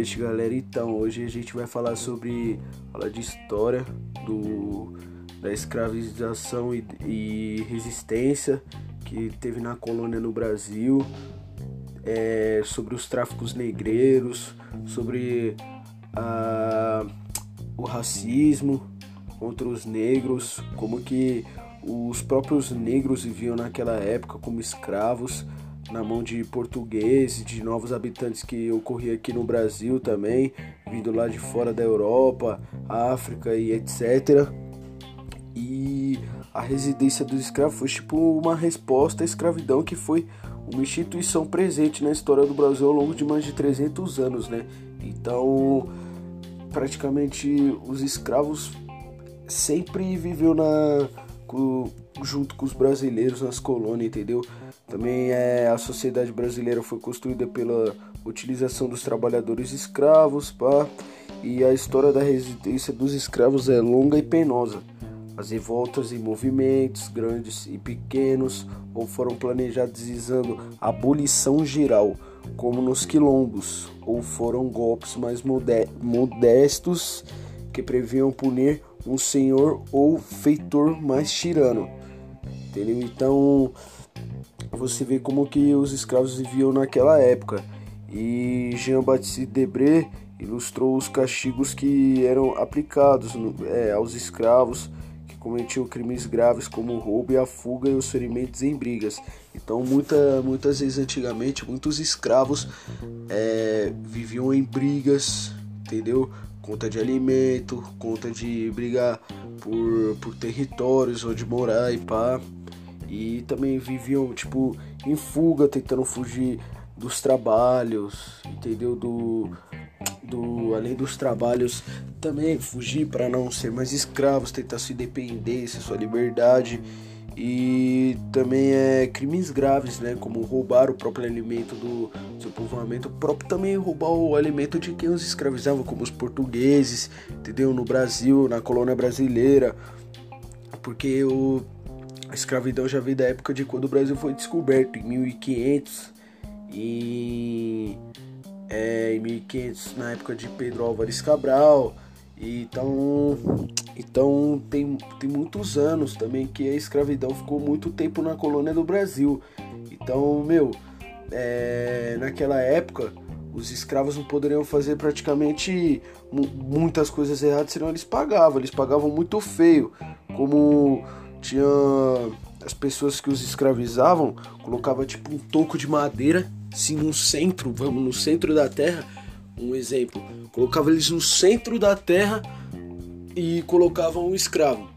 noite, galera. Então, hoje a gente vai falar sobre falar de história do da escravização e, e resistência que teve na colônia no Brasil, é, sobre os tráficos negreiros, sobre a, o racismo contra os negros, como que os próprios negros viviam naquela época como escravos na mão de portugueses, de novos habitantes que ocorria aqui no Brasil também, vindo lá de fora da Europa, África e etc. E a residência dos escravos foi tipo uma resposta à escravidão que foi uma instituição presente na história do Brasil ao longo de mais de 300 anos, né? Então, praticamente os escravos sempre viveu na junto com os brasileiros nas colônias, entendeu? Também é, a sociedade brasileira foi construída pela utilização dos trabalhadores escravos, pá, e a história da resistência dos escravos é longa e penosa. As revoltas e movimentos, grandes e pequenos, ou foram planejados visando abolição geral, como nos quilombos, ou foram golpes mais modestos que previam punir um senhor ou feitor mais tirano. Entendeu? Então, você vê como que os escravos viviam naquela época. E Jean-Baptiste Debré ilustrou os castigos que eram aplicados é, aos escravos que cometiam crimes graves como o roubo e a fuga e os ferimentos em brigas. Então, muita, muitas vezes antigamente, muitos escravos é, viviam em brigas, entendeu? Conta de alimento, conta de brigar por, por territórios onde morar e pá e também viviam tipo em fuga, tentando fugir dos trabalhos, entendeu? Do, do além dos trabalhos, também fugir para não ser mais escravos, tentar sua independência, sua liberdade. E também é crimes graves, né? Como roubar o próprio alimento do seu povoamento, próprio também roubar o alimento de quem os escravizavam, como os portugueses, entendeu? No Brasil, na colônia brasileira, porque o a escravidão já veio da época de quando o Brasil foi descoberto, em 1500. E é, em 1500, na época de Pedro Álvares Cabral. Então, então tem, tem muitos anos também que a escravidão ficou muito tempo na colônia do Brasil. Então, meu, é, naquela época os escravos não poderiam fazer praticamente muitas coisas erradas, senão eles pagavam. Eles pagavam muito feio, como tinha as pessoas que os escravizavam, colocava tipo um toco de madeira, assim no centro, vamos no centro da terra, um exemplo, colocava eles no centro da terra e colocavam o escravo.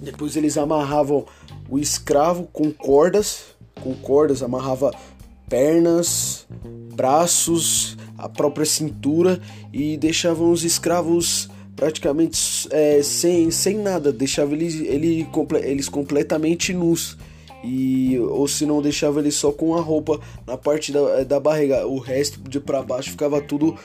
Depois eles amarravam o escravo com cordas, com cordas amarrava pernas, braços, a própria cintura e deixavam os escravos praticamente é, sem, sem nada, deixava eles, ele, eles completamente nus. E, ou se não deixava ele só com a roupa na parte da, da barriga, o resto de para baixo ficava tudo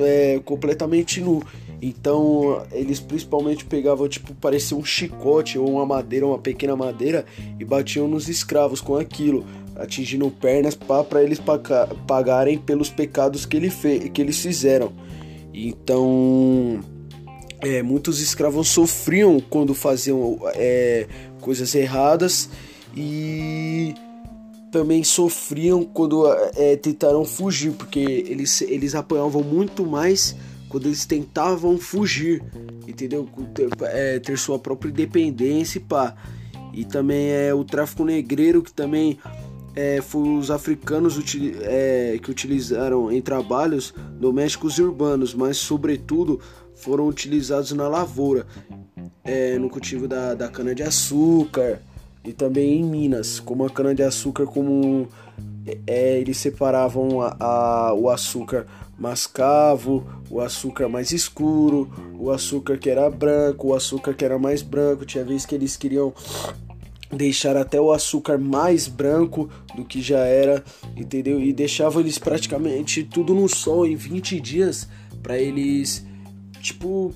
é, completamente nu. Então eles principalmente pegavam tipo parecia um chicote ou uma madeira, uma pequena madeira e batiam nos escravos com aquilo, atingindo pernas para eles pagarem pelos pecados que, ele que eles fizeram. Então é, muitos escravos sofriam quando faziam é, coisas erradas e também sofriam quando é, tentaram fugir, porque eles, eles apanhavam muito mais quando eles tentavam fugir, entendeu? Ter, é, ter sua própria independência e pá. E também é o tráfico negreiro que também é, foi os africanos util, é, que utilizaram em trabalhos domésticos e urbanos, mas sobretudo foram utilizados na lavoura, é, no cultivo da, da cana-de-açúcar e também em Minas, como a cana-de-açúcar, como é, eles separavam a, a, o açúcar mascavo, o açúcar mais escuro, o açúcar que era branco, o açúcar que era mais branco. Tinha vez que eles queriam deixar até o açúcar mais branco do que já era, entendeu? E deixavam eles praticamente tudo no sol em 20 dias para eles tipo,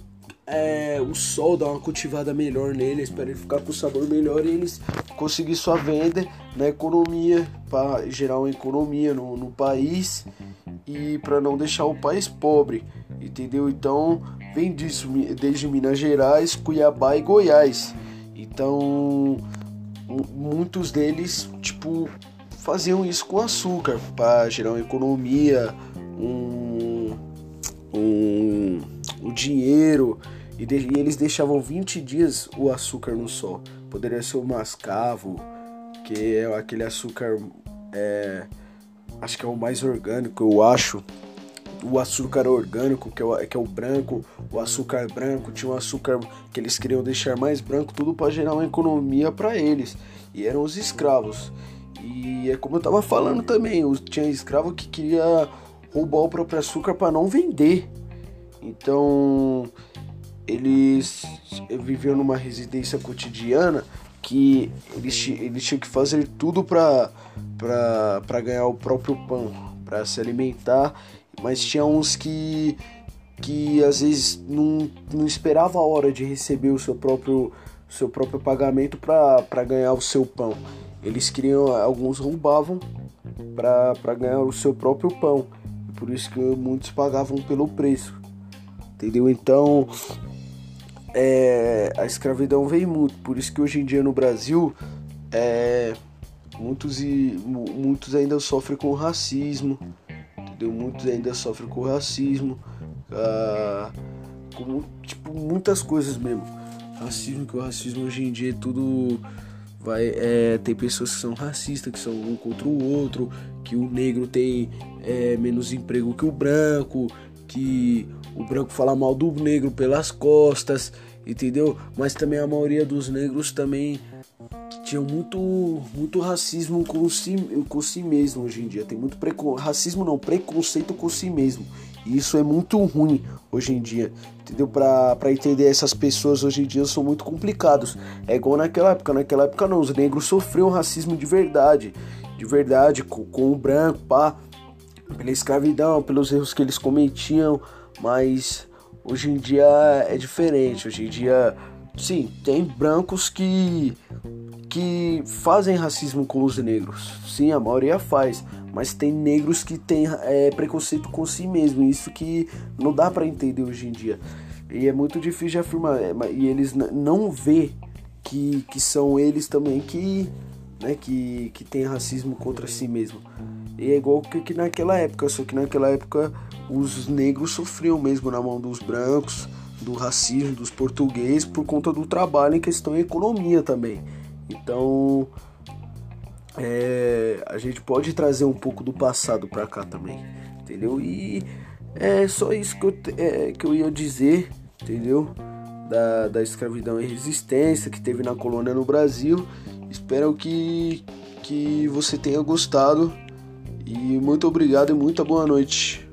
é, o sol dá uma cultivada melhor neles para ele ficar com sabor melhor e eles conseguir sua venda na economia, para gerar uma economia no, no país e para não deixar o país pobre, entendeu? Então vem disso, desde Minas Gerais, Cuiabá e Goiás. Então muitos deles tipo faziam isso com açúcar para gerar uma economia, um dinheiro e, e eles deixavam 20 dias o açúcar no sol. Poderia ser o mascavo, que é aquele açúcar é, acho que é o mais orgânico, eu acho. O açúcar orgânico, que é o, que é o branco, o açúcar branco, tinha um açúcar que eles queriam deixar mais branco, tudo para gerar uma economia para eles. E eram os escravos. E é como eu tava falando também, tinha escravo que queria roubar o próprio açúcar para não vender. Então, eles viviam numa residência cotidiana que eles, eles tinham que fazer tudo para ganhar o próprio pão, para se alimentar, mas tinha uns que, que às vezes não, não esperava a hora de receber o seu próprio, seu próprio pagamento para ganhar o seu pão. Eles queriam, alguns roubavam para ganhar o seu próprio pão, por isso que muitos pagavam pelo preço. Entendeu? Então, é, a escravidão veio muito, por isso que hoje em dia no Brasil é, muitos, e, muitos ainda sofrem com racismo, entendeu? Muitos ainda sofrem com racismo, ah, com tipo, muitas coisas mesmo. Racismo, que o racismo hoje em dia é tudo vai é, tem pessoas que são racistas, que são um contra o outro, que o negro tem é, menos emprego que o branco, que o branco fala mal do negro pelas costas, entendeu? Mas também a maioria dos negros também tinham muito, muito racismo com si, com si mesmo hoje em dia. Tem muito precon... racismo não, preconceito com si mesmo. E isso é muito ruim hoje em dia, entendeu? Pra entender essas pessoas hoje em dia são muito complicados. É igual naquela época, naquela época não, os negros sofriam racismo de verdade, de verdade, com, com o branco, pá pela escravidão, pelos erros que eles cometiam, mas hoje em dia é diferente. Hoje em dia, sim, tem brancos que que fazem racismo com os negros. Sim, a maioria faz, mas tem negros que têm é, preconceito com si mesmo. Isso que não dá para entender hoje em dia. E é muito difícil de afirmar. É, e eles não vê que, que são eles também que, né, que, que tem racismo contra si mesmo. E é igual que, que naquela época, só que naquela época os negros sofriam mesmo na mão dos brancos, do racismo, dos portugueses, por conta do trabalho em questão de economia também. Então, é, a gente pode trazer um pouco do passado para cá também, entendeu? E é só isso que eu, é, que eu ia dizer, entendeu? Da, da escravidão e resistência que teve na colônia no Brasil. Espero que, que você tenha gostado. E muito obrigado e muita boa noite.